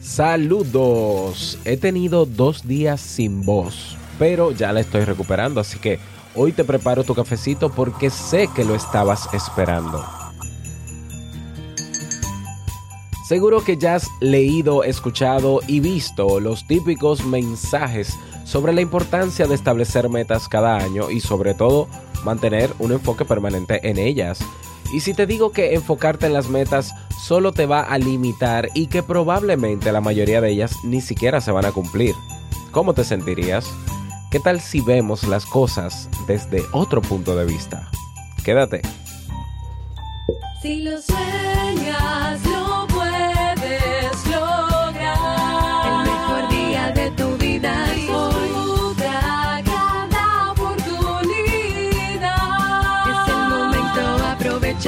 Saludos. He tenido dos días sin voz, pero ya la estoy recuperando, así que hoy te preparo tu cafecito porque sé que lo estabas esperando. Seguro que ya has leído, escuchado y visto los típicos mensajes sobre la importancia de establecer metas cada año y sobre todo mantener un enfoque permanente en ellas. Y si te digo que enfocarte en las metas solo te va a limitar y que probablemente la mayoría de ellas ni siquiera se van a cumplir, ¿cómo te sentirías? ¿Qué tal si vemos las cosas desde otro punto de vista? Quédate.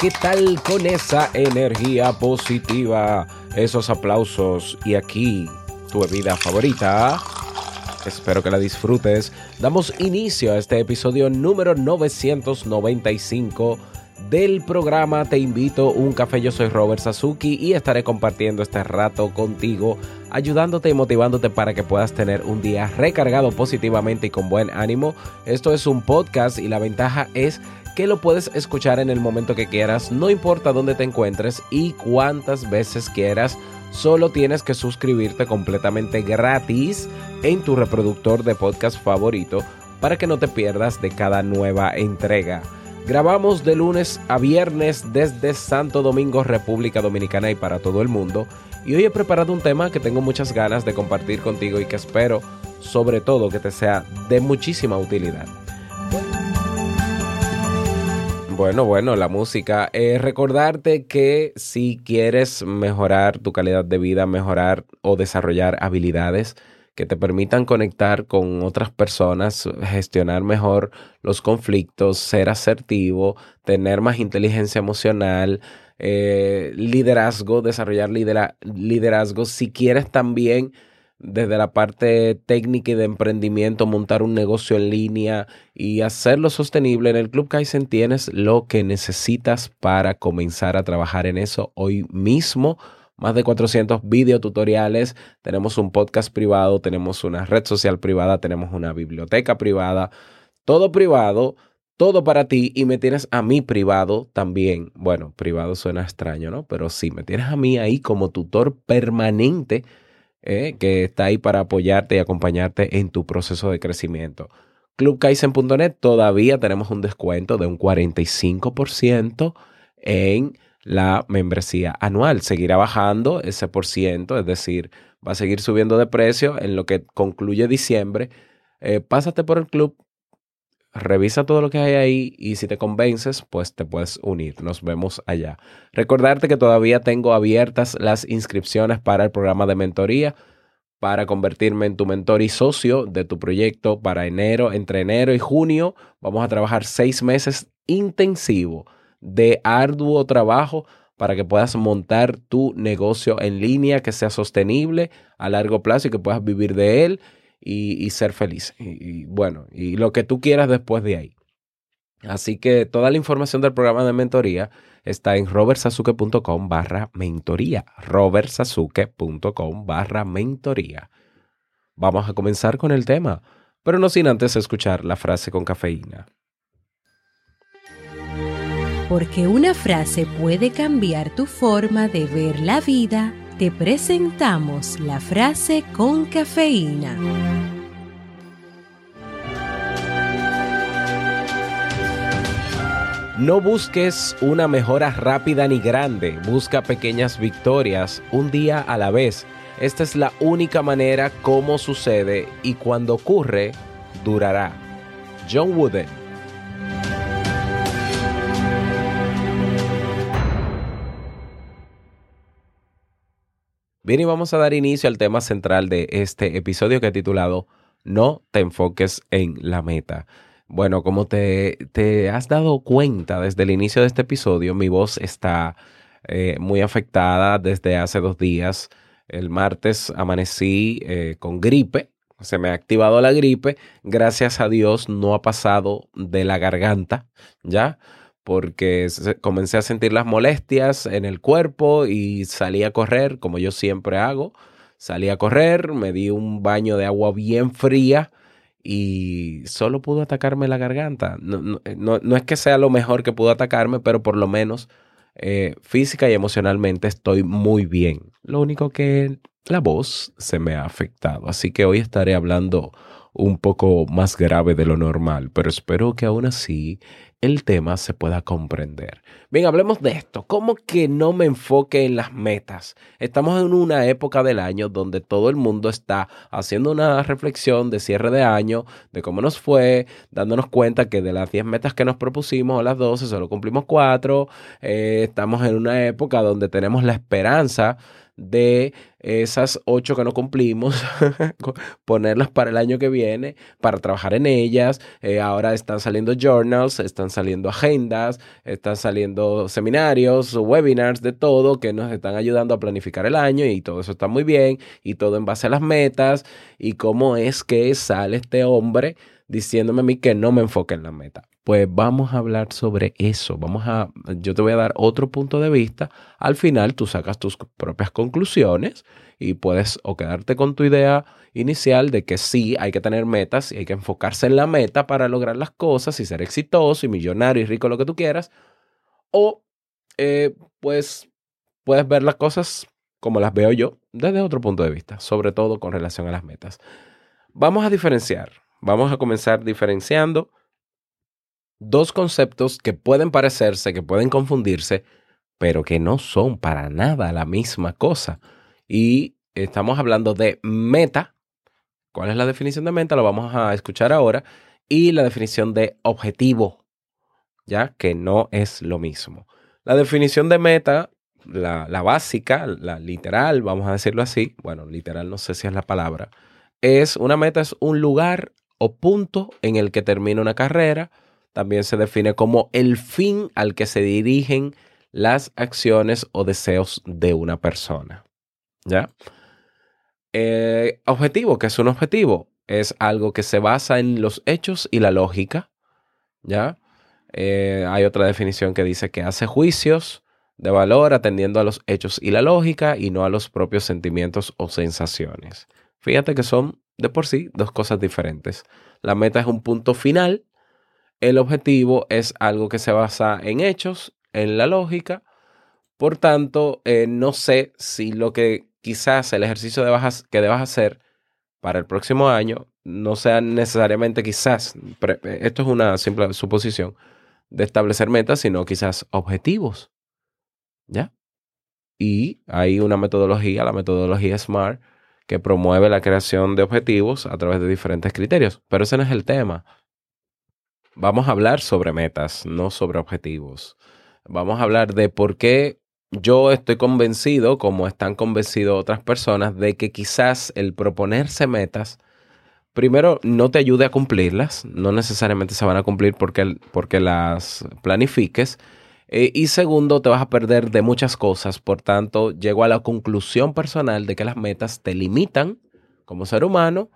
¿Qué tal con esa energía positiva? Esos aplausos y aquí tu bebida favorita. Espero que la disfrutes. Damos inicio a este episodio número 995 del programa Te invito un café. Yo soy Robert Sasuki y estaré compartiendo este rato contigo, ayudándote y motivándote para que puedas tener un día recargado positivamente y con buen ánimo. Esto es un podcast y la ventaja es que lo puedes escuchar en el momento que quieras, no importa dónde te encuentres y cuántas veces quieras. Solo tienes que suscribirte completamente gratis en tu reproductor de podcast favorito para que no te pierdas de cada nueva entrega. Grabamos de lunes a viernes desde Santo Domingo, República Dominicana y para todo el mundo. Y hoy he preparado un tema que tengo muchas ganas de compartir contigo y que espero sobre todo que te sea de muchísima utilidad. Bueno, bueno, la música. Eh, recordarte que si quieres mejorar tu calidad de vida, mejorar o desarrollar habilidades que te permitan conectar con otras personas, gestionar mejor los conflictos, ser asertivo, tener más inteligencia emocional, eh, liderazgo, desarrollar lidera- liderazgo. Si quieres también desde la parte técnica y de emprendimiento, montar un negocio en línea y hacerlo sostenible, en el Club Kaizen tienes lo que necesitas para comenzar a trabajar en eso hoy mismo. Más de 400 videotutoriales, tenemos un podcast privado, tenemos una red social privada, tenemos una biblioteca privada, todo privado, todo para ti y me tienes a mí privado también. Bueno, privado suena extraño, ¿no? Pero sí, me tienes a mí ahí como tutor permanente eh, que está ahí para apoyarte y acompañarte en tu proceso de crecimiento. Clubkaizen.net todavía tenemos un descuento de un 45% en la membresía anual. Seguirá bajando ese por ciento, es decir, va a seguir subiendo de precio en lo que concluye diciembre. Eh, pásate por el club, revisa todo lo que hay ahí y si te convences, pues te puedes unir. Nos vemos allá. Recordarte que todavía tengo abiertas las inscripciones para el programa de mentoría para convertirme en tu mentor y socio de tu proyecto para enero, entre enero y junio. Vamos a trabajar seis meses intensivo de arduo trabajo para que puedas montar tu negocio en línea que sea sostenible a largo plazo y que puedas vivir de él y, ser feliz. Y, bueno, y lo que tú quieras después de ahí. Así que toda la información del programa de mentoría está en robertsasuke.com barra mentoría. robertsasuke.com barra mentoría. Vamos a comenzar con el tema, pero no sin antes escuchar la frase con cafeína. Porque una frase puede cambiar tu forma de ver la vida, te presentamos la frase con cafeína. No busques una mejora rápida ni grande, busca pequeñas victorias, un día a la vez. Esta es la única manera como sucede y cuando ocurre, durará. John Wooden. Bien, y vamos a dar inicio al tema central de este episodio que he titulado No te enfoques en la meta. Bueno, como te, te has dado cuenta desde el inicio de este episodio, mi voz está eh, muy afectada desde hace dos días. El martes amanecí eh, con gripe, se me ha activado la gripe. Gracias a Dios no ha pasado de la garganta, ¿ya? Porque comencé a sentir las molestias en el cuerpo y salí a correr, como yo siempre hago. Salí a correr, me di un baño de agua bien fría y solo pudo atacarme la garganta. No, no- no- no es que sea lo mejor que pudo atacarme, pero por lo menos eh, física y emocionalmente estoy muy bien. Lo único que la voz se me ha afectado. Así que hoy estaré hablando un poco más grave de lo normal, pero espero que aún así el tema se pueda comprender. Bien, hablemos de esto. ¿Cómo que no me enfoque en las metas? Estamos en una época del año donde todo el mundo está haciendo una reflexión de cierre de año, de cómo nos fue, dándonos cuenta que de las 10 metas que nos propusimos o las 12 solo cumplimos 4. estamos en una época donde tenemos la esperanza de esas 8 que no cumplimos, ponerlas para el año que viene, para trabajar en ellas. Eh, ahora están saliendo journals, están saliendo agendas, están saliendo seminarios, webinars, de todo, que nos están ayudando a planificar el año y todo eso está muy bien y todo en base a las metas y cómo es que sale este hombre diciéndome a mí que no me enfoque en la meta. Pues vamos a hablar sobre eso. Vamos a, yo te voy a dar otro punto de vista. Al final tú sacas tus propias conclusiones y puedes o quedarte con tu idea inicial de que sí hay que tener metas y hay que enfocarse en la meta para lograr las cosas y ser exitoso y millonario y rico, lo que tú quieras. O eh, pues puedes ver las cosas como las veo yo desde otro punto de vista, sobre todo con relación a las metas. Vamos a diferenciar. Vamos a comenzar diferenciando dos conceptos que pueden parecerse, que pueden confundirse, pero que no son para nada la misma cosa. Y estamos hablando de meta. ¿Cuál es la definición de meta? Lo vamos a escuchar ahora. Y la definición de objetivo, ya que no es lo mismo. La definición de meta, la, la básica, la literal, vamos a decirlo así, bueno, literal no sé si es la palabra, es una meta, es un lugar o punto en el que termina una carrera. También se define como el fin al que se dirigen las acciones o deseos de una persona. ¿Ya? Eh, objetivo, ¿qué es un objetivo? Es algo que se basa en los hechos y la lógica. ¿Ya? Eh, hay otra definición que dice que hace juicios de valor atendiendo a los hechos y la lógica y no a los propios sentimientos o sensaciones. Fíjate que son de por sí dos cosas diferentes. La meta es un punto final, el objetivo es algo que se basa en hechos, en la lógica. Por tanto, eh, no sé si lo que quizás el ejercicio que debas hacer para el próximo año no sea necesariamente quizás, pre- esto es una simple suposición, de establecer metas, sino quizás objetivos. ¿Ya? Y hay una metodología, la metodología SMART, que promueve la creación de objetivos a través de diferentes criterios. Pero ese no es el tema. Vamos a hablar sobre metas, no sobre objetivos. Vamos a hablar de por qué yo estoy convencido, como están convencidos otras personas, de que quizás el proponerse metas, primero, no te ayude a cumplirlas, no necesariamente se van a cumplir porque, porque las planifiques, eh, y segundo, te vas a perder de muchas cosas. Por tanto, llego a la conclusión personal de que las metas te limitan como ser humano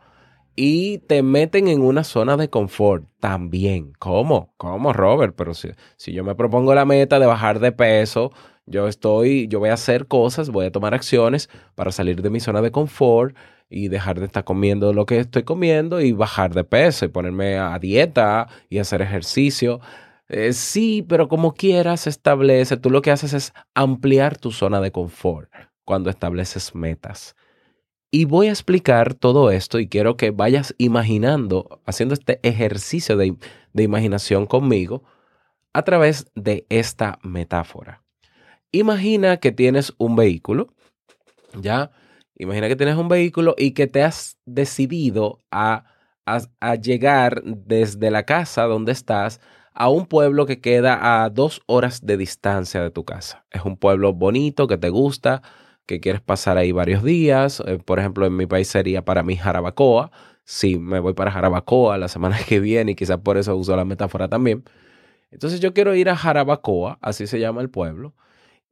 y te meten en una zona de confort también. ¿Cómo? ¿Cómo, Robert? Pero si, si yo me propongo la meta de bajar de peso, yo estoy, yo voy a hacer cosas, voy a tomar acciones para salir de mi zona de confort y dejar de estar comiendo lo que estoy comiendo y bajar de peso y ponerme a dieta y hacer ejercicio. Eh, sí, pero como quieras establece, tú lo que haces es ampliar tu zona de confort cuando estableces metas. Y voy a explicar todo esto y quiero que vayas imaginando, haciendo este ejercicio de, de imaginación conmigo, a través de esta metáfora. Imagina que tienes un vehículo, ¿ya? Imagina que tienes un vehículo y que te has decidido a, a- a llegar desde la casa donde estás a un pueblo que queda a dos horas de distancia de tu casa. Es un pueblo bonito, que te gusta, que quieres pasar ahí varios días. Eh, por ejemplo, en mi país sería para mí Jarabacoa. Si me voy para Jarabacoa la semana que viene y quizás por eso uso la metáfora también. Entonces yo quiero ir a Jarabacoa, así se llama el pueblo,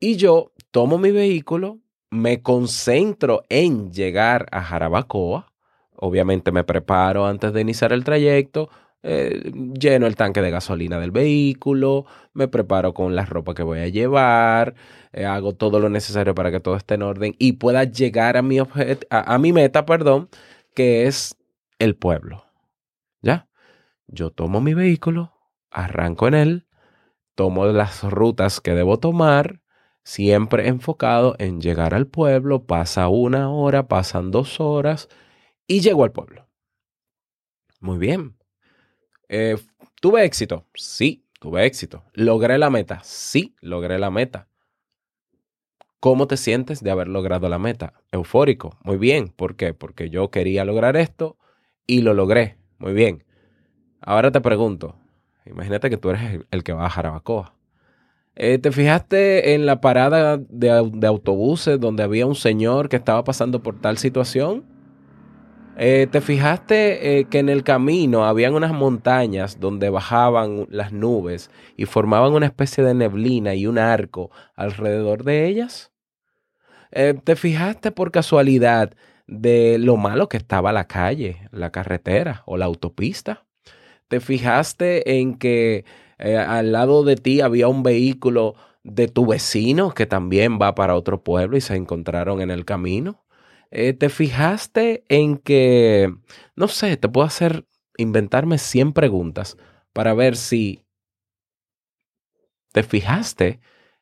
y yo tomo mi vehículo, me concentro en llegar a Jarabacoa, obviamente me preparo antes de iniciar el trayecto, eh, lleno el tanque de gasolina del vehículo, me preparo con la ropa que voy a llevar, eh, hago todo lo necesario para que todo esté en orden y pueda llegar a mi, meta, perdón, que es el pueblo. ¿Ya? Yo tomo mi vehículo, arranco en él, tomo las rutas que debo tomar, siempre enfocado en llegar al pueblo, pasa una hora, pasan dos horas y llego al pueblo. Muy bien. Eh, ¿Tuve éxito? Sí, tuve éxito. ¿Logré la meta? Sí, logré la meta. ¿Cómo te sientes de haber logrado la meta? Eufórico. Muy bien. ¿Por qué? Porque yo quería lograr esto y lo logré. Muy bien. Ahora te pregunto, imagínate que tú eres el, que va a Jarabacoa. Eh, ¿Te fijaste en la parada de, de autobuses donde había un señor que estaba pasando por tal situación? Eh, ¿Te fijaste eh, que en el camino habían unas montañas donde bajaban las nubes y formaban una especie de neblina y un arco alrededor de ellas? Eh, ¿Te fijaste por casualidad de lo malo que estaba la calle, la carretera o la autopista? ¿Te fijaste en que eh, al lado de ti había un vehículo de tu vecino que también va para otro pueblo y se encontraron en el camino? Eh, ¿Te fijaste en que, no sé, te puedo hacer, inventarme 100 preguntas para ver si te fijaste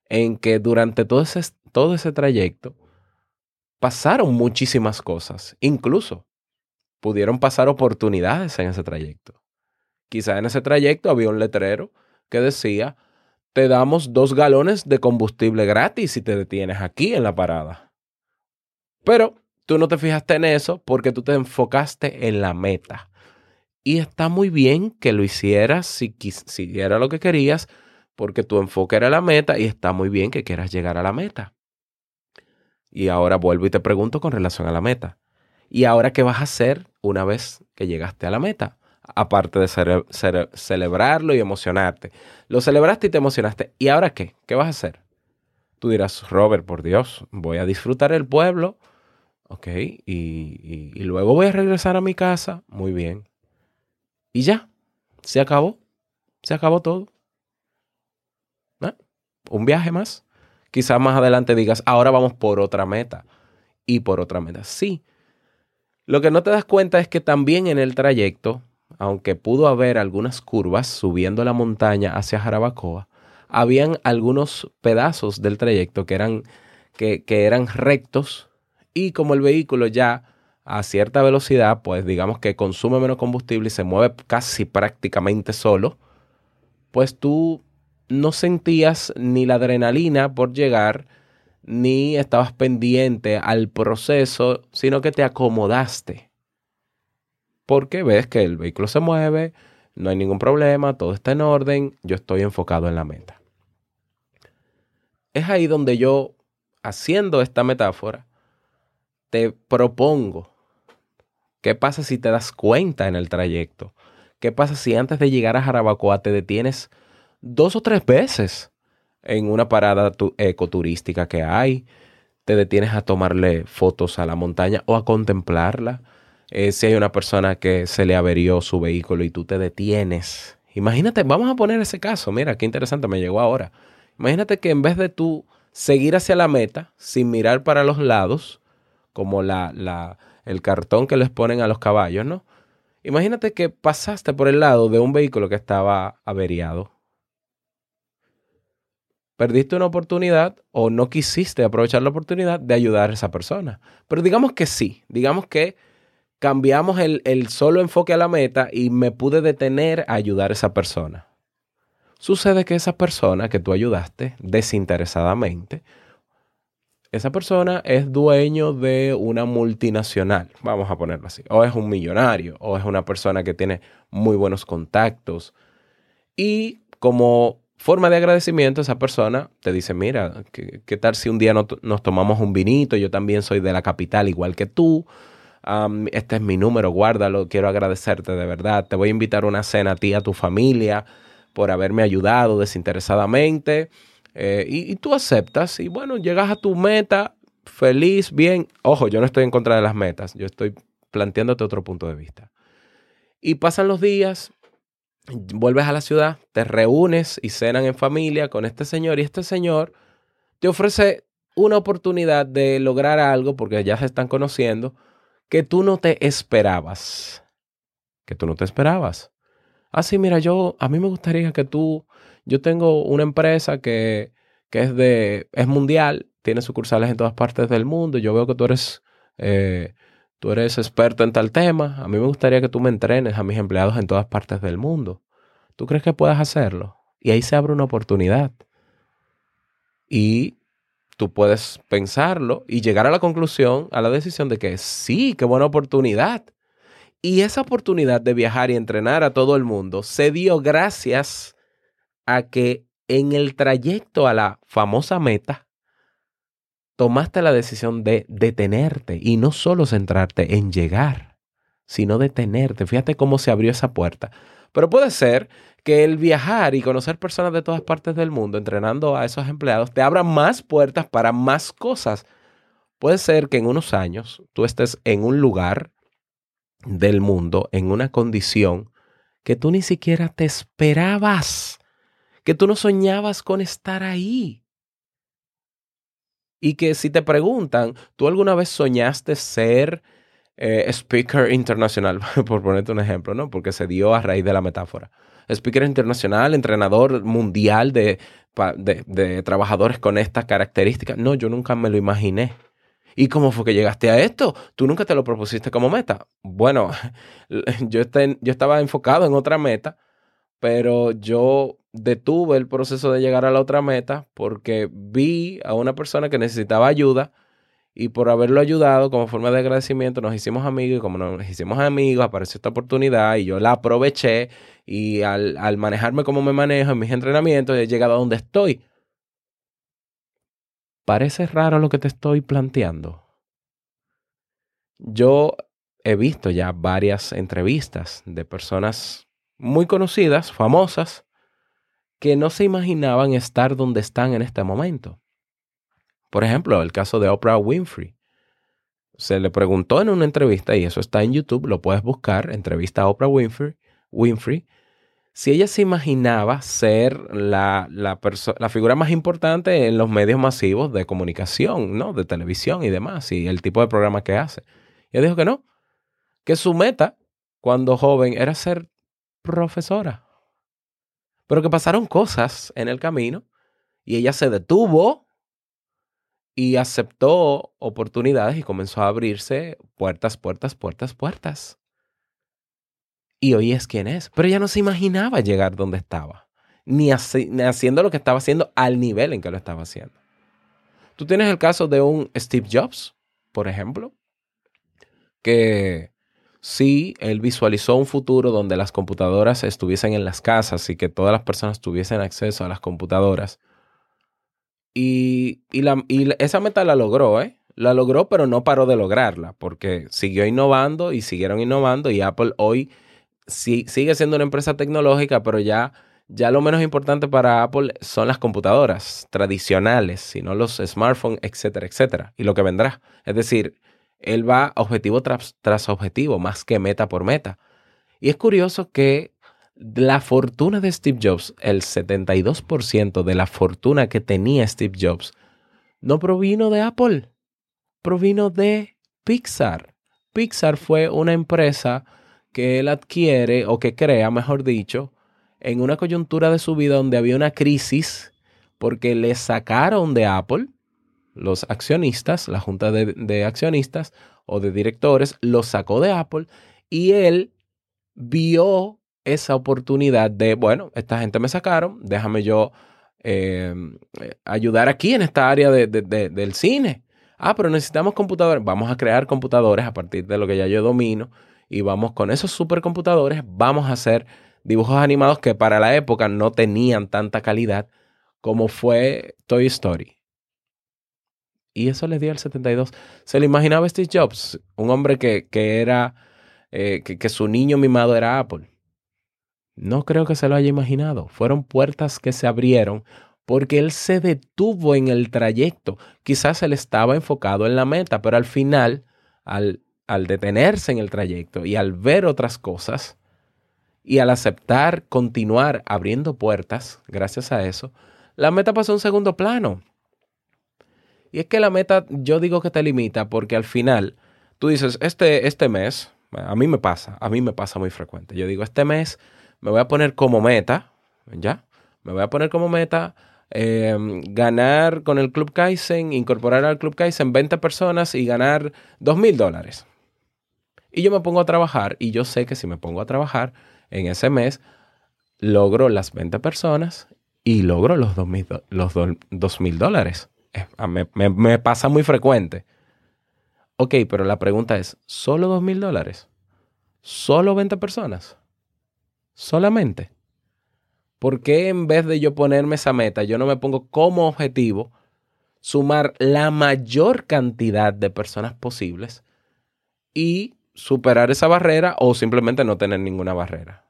en que durante todo ese, todo ese trayecto pasaron muchísimas cosas, incluso pudieron pasar oportunidades en ese trayecto. Quizá en ese trayecto había un letrero que decía, te damos dos galones de combustible gratis si te detienes aquí en la parada. Pero tú no te fijaste en eso porque tú te enfocaste en la meta. Y está muy bien que lo hicieras si, si era lo que querías, porque tu enfoque era la meta y está muy bien que quieras llegar a la meta. Y ahora vuelvo y te pregunto con relación a la meta. ¿Y ahora qué vas a hacer una vez que llegaste a la meta? Aparte de celebrarlo y emocionarte. Lo celebraste y te emocionaste. ¿Y ahora qué? ¿Qué vas a hacer? Tú dirás, Robert, por Dios, voy a disfrutar el pueblo. Ok, y, y- y luego voy a regresar a mi casa. Muy bien. Y ya, se acabó. Se acabó todo. ¿Eh? Un viaje más. Quizás más adelante digas, ahora vamos por otra meta. Y por otra meta. Sí. Lo que no te das cuenta es que también en el trayecto, aunque pudo haber algunas curvas subiendo la montaña hacia Jarabacoa, habían algunos pedazos del trayecto que eran, que, que eran rectos y como el vehículo ya a cierta velocidad, pues digamos que consume menos combustible y se mueve casi prácticamente solo, pues tú no sentías ni la adrenalina por llegar, ni estabas pendiente al proceso, sino que te acomodaste. Porque ves que el vehículo se mueve, no hay ningún problema, todo está en orden, yo estoy enfocado en la meta. Es ahí donde yo, haciendo esta metáfora, te propongo, ¿qué pasa si te das cuenta en el trayecto? ¿Qué pasa si antes de llegar a Jarabacoa te detienes dos o tres veces en una parada tu- ecoturística que hay? Te detienes a tomarle fotos a la montaña o a contemplarla. Eh, si hay una persona que se le averió su vehículo y tú te detienes. Imagínate, vamos a poner ese caso. Mira, qué interesante, me llegó ahora. Imagínate que en vez de tú seguir hacia la meta sin mirar para los lados, como la, la, el cartón que les ponen a los caballos, ¿no? Imagínate que pasaste por el lado de un vehículo que estaba averiado. Perdiste una oportunidad o no quisiste aprovechar la oportunidad de ayudar a esa persona. Pero digamos que sí, digamos que cambiamos el, el solo enfoque a la meta y me pude detener a ayudar a esa persona. Sucede que esa persona que tú ayudaste desinteresadamente, esa persona es dueño de una multinacional, vamos a ponerlo así, o es un millonario, o es una persona que tiene muy buenos contactos. Y como forma de agradecimiento, esa persona te dice, mira, ¿qué, qué tal si un día no- nos tomamos un vinito? Yo también soy de la capital igual que tú. Este es mi número, guárdalo, quiero agradecerte de verdad. Te voy a invitar a una cena a ti, a tu familia, por haberme ayudado desinteresadamente. Eh, y, y tú aceptas y bueno, llegas a tu meta feliz, bien. Ojo, yo no estoy en contra de las metas, yo estoy planteándote otro punto de vista. Y pasan los días, vuelves a la ciudad, te reúnes y cenan en familia con este señor y este señor te ofrece una oportunidad de lograr algo porque ya se están conociendo que tú no te esperabas. Que tú no te esperabas. Ah, sí, mira, yo, a mí me gustaría que tú, yo tengo una empresa que, que es de, es mundial, tiene sucursales en todas partes del mundo. Yo veo que tú eres, eh, tú eres experto en tal tema. A mí me gustaría que tú me entrenes a mis empleados en todas partes del mundo. ¿Tú crees que puedas hacerlo? Y ahí se abre una oportunidad. Y tú puedes pensarlo y llegar a la conclusión, a la decisión de que sí, qué buena oportunidad. Y esa oportunidad de viajar y entrenar a todo el mundo se dio gracias a que en el trayecto a la famosa meta, tomaste la decisión de detenerte y no solo centrarte en llegar, sino detenerte. Fíjate cómo se abrió esa puerta. Pero puede ser que el viajar y conocer personas de todas partes del mundo, entrenando a esos empleados, te abra más puertas para más cosas. Puede ser que en unos años tú estés en un lugar del mundo, en una condición que tú ni siquiera te esperabas, que tú no soñabas con estar ahí. Y que si te preguntan, ¿tú alguna vez soñaste ser eh, speaker internacional? Por ponerte un ejemplo, ¿no? Porque se dio a raíz de la metáfora. Speaker internacional, entrenador mundial de, de, trabajadores con estas características. No, yo nunca me lo imaginé. ¿Y cómo fue que llegaste a esto? ¿Tú nunca te lo propusiste como meta? Bueno, yo, yo estaba enfocado en otra meta, pero yo detuve el proceso de llegar a la otra meta porque vi a una persona que necesitaba ayuda y por haberlo ayudado como forma de agradecimiento nos hicimos amigos y como nos hicimos amigos apareció esta oportunidad y yo la aproveché y al, al manejarme como me manejo en mis entrenamientos he llegado a donde estoy. Parece raro lo que te estoy planteando. Yo he visto ya varias entrevistas de personas muy conocidas, famosas, que no se imaginaban estar donde están en este momento. Por ejemplo, el caso de Oprah Winfrey. Se le preguntó en una entrevista, y eso está en YouTube, lo puedes buscar, entrevista a Oprah Winfrey, Winfrey si ella se imaginaba ser la, la, la figura más importante en los medios masivos de comunicación, ¿no? De televisión y demás, y el tipo de programa que hace. Y ella dijo que no, que su meta cuando joven era ser profesora. Pero que pasaron cosas en el camino y ella se detuvo y aceptó oportunidades y comenzó a abrirse puertas, puertas, puertas, puertas. Y hoy es quien es. Pero ella no se imaginaba llegar donde estaba, ni, haci- ni haciendo lo que estaba haciendo al nivel en que lo estaba haciendo. Tú tienes el caso de un Steve Jobs, por ejemplo, que sí, él visualizó un futuro donde las computadoras estuviesen en las casas y que todas las personas tuviesen acceso a las computadoras. Y, y la- y esa meta la logró, ¿eh? La logró, pero no paró de lograrla, porque siguió innovando y siguieron innovando y Apple hoy sigue siendo una empresa tecnológica, pero ya, ya lo menos importante para Apple son las computadoras tradicionales, sino los smartphones, etcétera, etcétera, y lo que vendrá. Es decir, él va objetivo tras, tras objetivo, más que meta por meta. Y es curioso que la fortuna de Steve Jobs, el 72% de la fortuna que tenía Steve Jobs, no provino de Apple, provino de Pixar. Pixar fue una empresa que él adquiere o que crea, mejor dicho, en una coyuntura de su vida donde había una crisis porque le sacaron de Apple los accionistas, la junta de, accionistas o de directores, los sacó de Apple y él vio esa oportunidad de, bueno, esta gente me sacaron, déjame yo eh, ayudar aquí en esta área de- del cine. Ah, pero necesitamos computadores. Vamos a crear computadores a partir de lo que ya yo domino y vamos con esos supercomputadores, vamos a hacer dibujos animados que para la época no tenían tanta calidad como fue Toy Story. Y eso le dio el 72. ¿Se lo imaginaba Steve Jobs? Un hombre que, que era, eh, que, que su niño mimado era Apple. No creo que se lo haya imaginado. Fueron puertas que se abrieron porque él se detuvo en el trayecto. Quizás él estaba enfocado en la meta, pero al final, al, al detenerse en el trayecto y al ver otras cosas y al aceptar continuar abriendo puertas, gracias a eso, la meta pasó a un segundo plano. Y es que la meta, yo digo que te limita porque al final tú dices, este, este mes, a mí me pasa, a mí me pasa muy frecuente. Yo digo, este mes me voy a poner como meta, ¿ya? Me voy a poner como meta eh, ganar con el Club Kaizen, incorporar al Club Kaizen 20 personas y ganar 2 mil dólares. Y yo me pongo a trabajar y yo sé que si me pongo a trabajar en ese mes, logro las 20 personas y logro los 2 mil los do- 2 mil dólares. Me, pasa muy frecuente. Ok, pero la pregunta es, ¿solo 2 mil dólares? ¿Solo 20 personas? ¿Solamente? ¿Por qué en vez de yo ponerme esa meta, yo no me pongo como objetivo sumar la mayor cantidad de personas posibles y superar esa barrera o simplemente no tener ninguna barrera?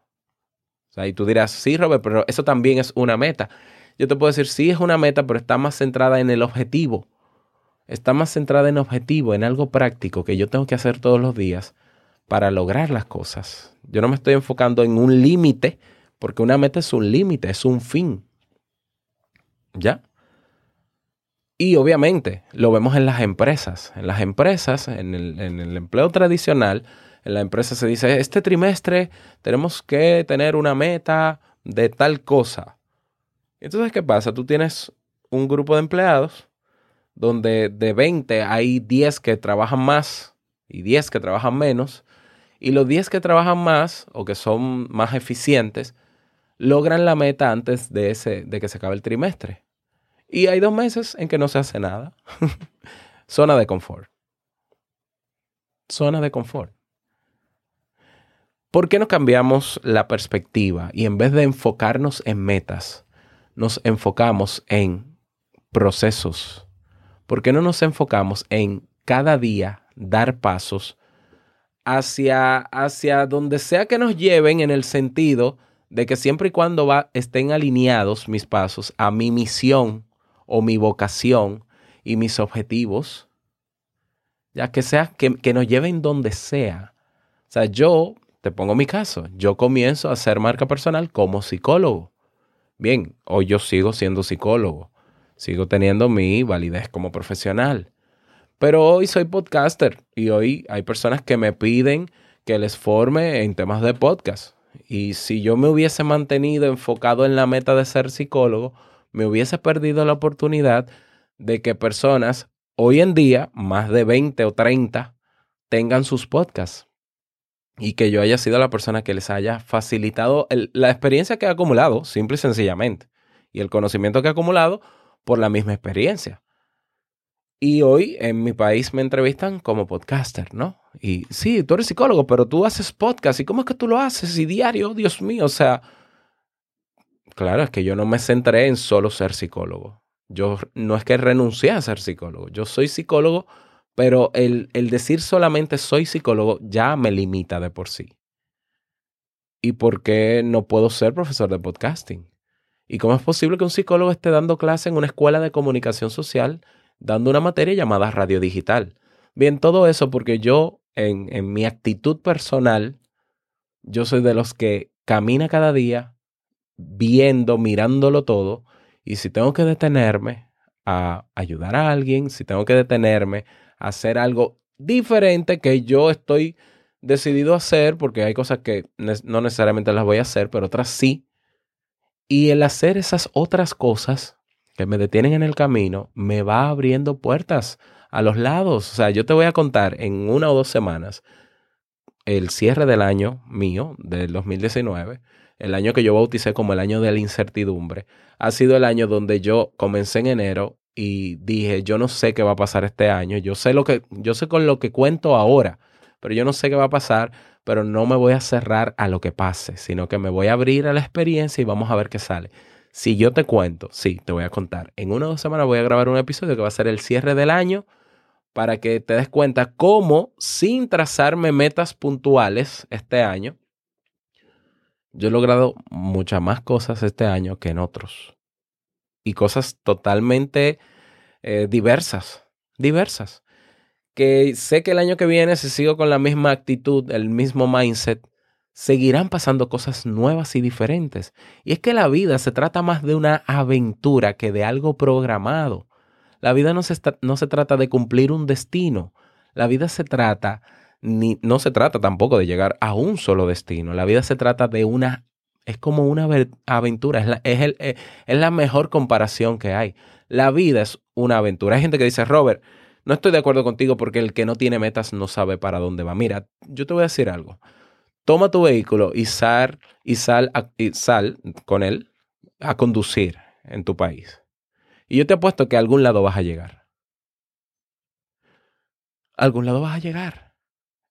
O sea, y tú dirás, sí, Robert, pero eso también es una meta. Yo te puedo decir, sí es una meta, pero está más centrada en el objetivo. Está más centrada en objetivo, en algo práctico que yo tengo que hacer todos los días para lograr las cosas. Yo no me estoy enfocando en un límite, porque una meta es un límite, es un fin. ¿Ya? Y obviamente lo vemos en las empresas. En las empresas, en el, en el empleo tradicional, en la empresa se dice, este trimestre tenemos que tener una meta de tal cosa. Entonces, ¿qué pasa? Tú tienes un grupo de empleados donde de 20 hay 10 que trabajan más y 10 que trabajan menos. Y los 10 que trabajan más o que son más eficientes logran la meta antes de, ese, que se acabe el trimestre. Y hay dos meses en que no se hace nada. Zona de confort. Zona de confort. ¿Por qué no cambiamos la perspectiva y en vez de enfocarnos en metas, nos enfocamos en procesos? ¿Por qué no nos enfocamos en cada día dar pasos hacia, hacia donde sea que nos lleven en el sentido de que siempre y cuando va, estén alineados mis pasos a mi misión o mi vocación y mis objetivos, ya que sea que, que nos lleven donde sea. O sea, yo te pongo mi caso, yo comienzo a hacer marca personal como psicólogo. Bien, hoy yo sigo siendo psicólogo, sigo teniendo mi validez como profesional. Pero hoy soy podcaster y hoy hay personas que me piden que les forme en temas de podcast. Y si yo me hubiese mantenido enfocado en la meta de ser psicólogo, me hubiese perdido la oportunidad de que personas hoy en día, más de 20 o 30, tengan sus podcasts. Y que yo haya sido la persona que les haya facilitado la experiencia que he acumulado, simple y sencillamente. Y el conocimiento que he acumulado por la misma experiencia. Y hoy en mi país me entrevistan como podcaster, ¿no? Y sí, tú eres psicólogo, pero tú haces podcast. ¿Y cómo es que tú lo haces? Y diario, Dios mío, o sea, claro, es que yo no me centré en solo ser psicólogo. Yo no es que renuncié a ser psicólogo. Yo soy psicólogo, pero el, el decir solamente soy psicólogo ya me limita de por sí. ¿Y por qué no puedo ser profesor de podcasting? ¿Y cómo es posible que un psicólogo esté dando clase en una escuela de comunicación social dando una materia llamada radio digital? Bien, todo eso porque yo, en, en mi actitud personal, yo soy de los que camina cada día viendo, mirándolo todo, y si tengo que detenerme a ayudar a alguien, si tengo que detenerme hacer algo diferente que yo estoy decidido a hacer, porque hay cosas que no necesariamente las voy a hacer, pero otras sí, y el hacer esas otras cosas que me detienen en el camino me va abriendo puertas a los lados. O sea, yo te voy a contar en una o dos semanas el cierre del año mío, del 2019, el año que yo bauticé como el año de la incertidumbre, ha sido el año donde yo comencé en enero y dije, yo no sé qué va a pasar este año, yo sé lo que, yo sé con lo que cuento ahora, pero yo no sé qué va a pasar, pero no me voy a cerrar a lo que pase, sino que me voy a abrir a la experiencia y vamos a ver qué sale. Si yo te cuento, sí, te voy a contar. En una o dos semanas voy a grabar un episodio que va a ser el cierre del año para que te des cuenta cómo, sin trazarme metas puntuales este año, yo he logrado muchas más cosas este año que en otros. Y cosas totalmente eh, diversas, diversas. Que sé que el año que viene, si sigo con la misma actitud, el mismo mindset, seguirán pasando cosas nuevas y diferentes. Y es que la vida se trata más de una aventura que de algo programado. La vida no se, está- no se trata de cumplir un destino. La vida se trata, ni, no se trata tampoco de llegar a un solo destino. La vida se trata de una, es como una ave- aventura, es la, es el- eh, es la mejor comparación que hay. La vida es una aventura. Hay gente que dice, Robert, no estoy de acuerdo contigo porque el que no tiene metas no sabe para dónde va. Mira, yo te voy a decir algo. Toma tu vehículo y sal, y sal, y sal con él a conducir en tu país. Y yo te apuesto que a algún lado vas a llegar. A algún lado vas a llegar.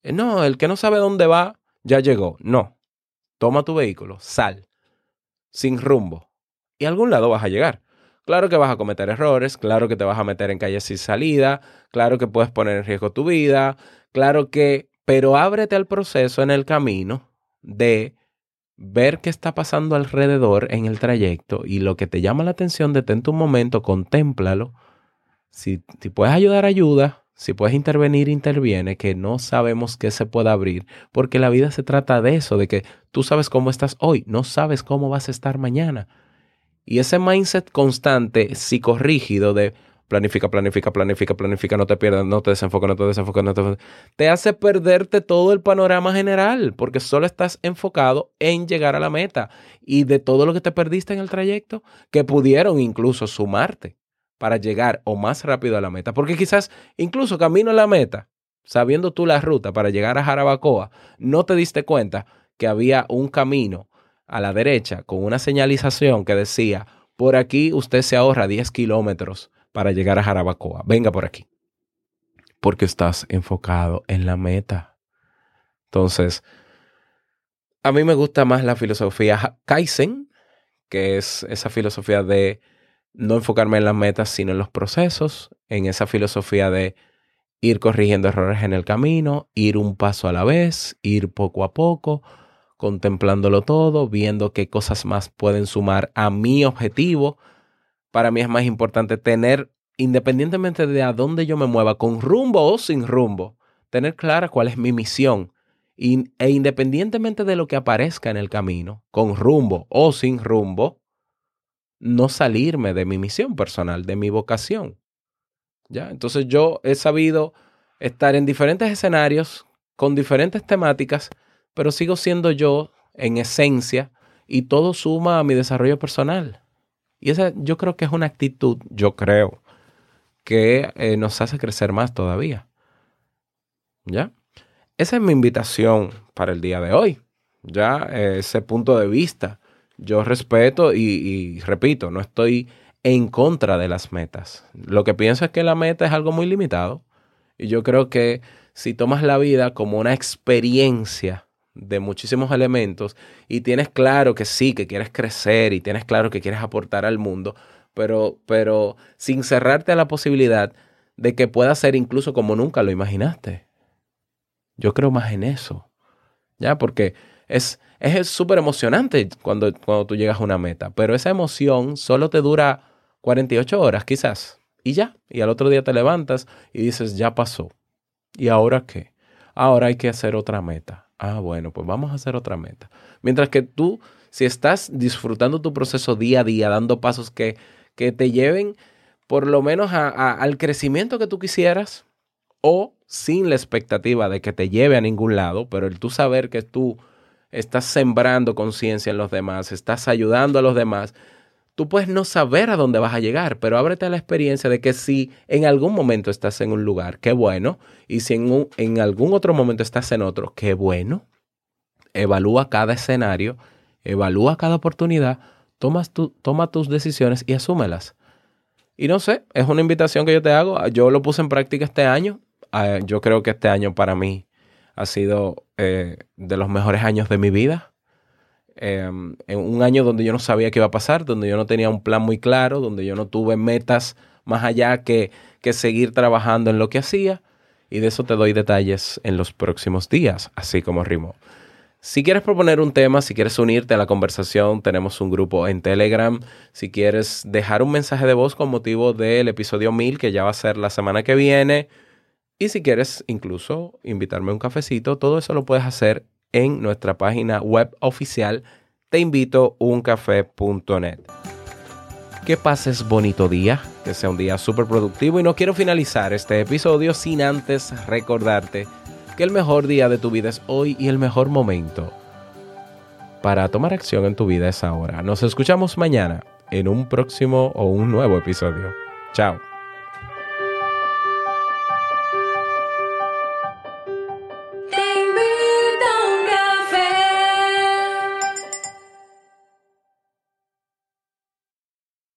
Eh, No, el que no sabe dónde va, ya llegó. No. Toma tu vehículo, sal, sin rumbo. Y a algún lado vas a llegar. Claro que vas a cometer errores, claro que te vas a meter en calles sin salida, claro que puedes poner en riesgo tu vida, claro que, pero ábrete al proceso en el camino de ver qué está pasando alrededor en el trayecto y lo que te llama la atención, detente un momento, contémplalo. Si, si puedes ayudar, ayuda. Si puedes intervenir, interviene, que no sabemos qué se puede abrir, porque la vida se trata de eso, de que tú sabes cómo estás hoy, no sabes cómo vas a estar mañana. Y ese mindset constante, psicorrígido de planifica, planifica, planifica, planifica, no te pierdas, no te desenfoques, no te desenfoques, no te... Te hace perderte todo el panorama general, porque solo estás enfocado en llegar a la meta y de todo lo que te perdiste en el trayecto, que pudieron incluso sumarte para llegar o más rápido a la meta. Porque quizás incluso camino a la meta, sabiendo tú la ruta para llegar a Jarabacoa, no te diste cuenta que había un camino a la derecha con una señalización que decía, por aquí usted se ahorra 10 kilómetros para llegar a Jarabacoa. Venga por aquí. Porque estás enfocado en la meta. Entonces, a mí me gusta más la filosofía Kaizen, que es esa filosofía de no enfocarme en las metas, sino en los procesos, en esa filosofía de ir corrigiendo errores en el camino, ir un paso a la vez, ir poco a poco, contemplándolo todo, viendo qué cosas más pueden sumar a mi objetivo. Para mí es más importante tener, independientemente de a dónde yo me mueva, con rumbo o sin rumbo, tener clara cuál es mi misión. E independientemente de lo que aparezca en el camino, con rumbo o sin rumbo, no salirme de mi misión personal, de mi vocación. ¿Ya? Entonces yo he sabido estar en diferentes escenarios, con diferentes temáticas, pero sigo siendo yo en esencia y todo suma a mi desarrollo personal. Y esa yo creo que es una actitud, yo creo, que eh, nos hace crecer más todavía. ¿Ya? Esa es mi invitación para el día de hoy. Ya, eh, ese punto de vista. Yo respeto y, repito, no estoy en contra de las metas. Lo que pienso es que la meta es algo muy limitado. Y yo creo que si tomas la vida como una experiencia de muchísimos elementos y tienes claro que sí, que quieres crecer y tienes claro que quieres aportar al mundo, pero, pero sin cerrarte a la posibilidad de que pueda ser incluso como nunca lo imaginaste. Yo creo más en eso. ¿Ya? Porque es es súper emocionante cuando, cuando tú llegas a una meta, pero esa emoción solo te dura 48 horas quizás y ya. Y al otro día te levantas y dices, ya pasó. ¿Y ahora qué? Ahora hay que hacer otra meta. Ah, bueno, pues vamos a hacer otra meta. Mientras que tú, si estás disfrutando tu proceso día a día, dando pasos que, que te lleven por lo menos a- a- al crecimiento que tú quisieras, o sin la expectativa de que te lleve a ningún lado, pero el tú saber que tú estás sembrando conciencia en los demás, estás ayudando a los demás, tú puedes no saber a dónde vas a llegar, pero ábrete a la experiencia de que si en algún momento estás en un lugar, qué bueno, y si en, un- en algún otro momento estás en otro, qué bueno. Evalúa cada escenario, evalúa cada oportunidad, tomas tu- toma tus decisiones y asúmelas. Y no sé, es una invitación que yo te hago. Yo lo puse en práctica este año. Ah, Yo creo que este año para mí ha sido eh, de los mejores años de mi vida. Eh, en un año donde yo no sabía qué iba a pasar, donde yo no tenía un plan muy claro, donde yo no tuve metas más allá que, que seguir trabajando en lo que hacía. Y de eso te doy detalles en los próximos días, así como Rimo. Si quieres proponer un tema, si quieres unirte a la conversación, tenemos un grupo en Telegram. Si quieres dejar un mensaje de voz con motivo del episodio 1000, que ya va a ser la semana que viene. Y si quieres incluso invitarme a un cafecito, todo eso lo puedes hacer en nuestra página web oficial teinvitouncafé.net. Que pases bonito día, que sea un día súper productivo y no quiero finalizar este episodio sin antes recordarte que el mejor día de tu vida es hoy y el mejor momento para tomar acción en tu vida es ahora. Nos escuchamos mañana en un próximo o un nuevo episodio. Chao.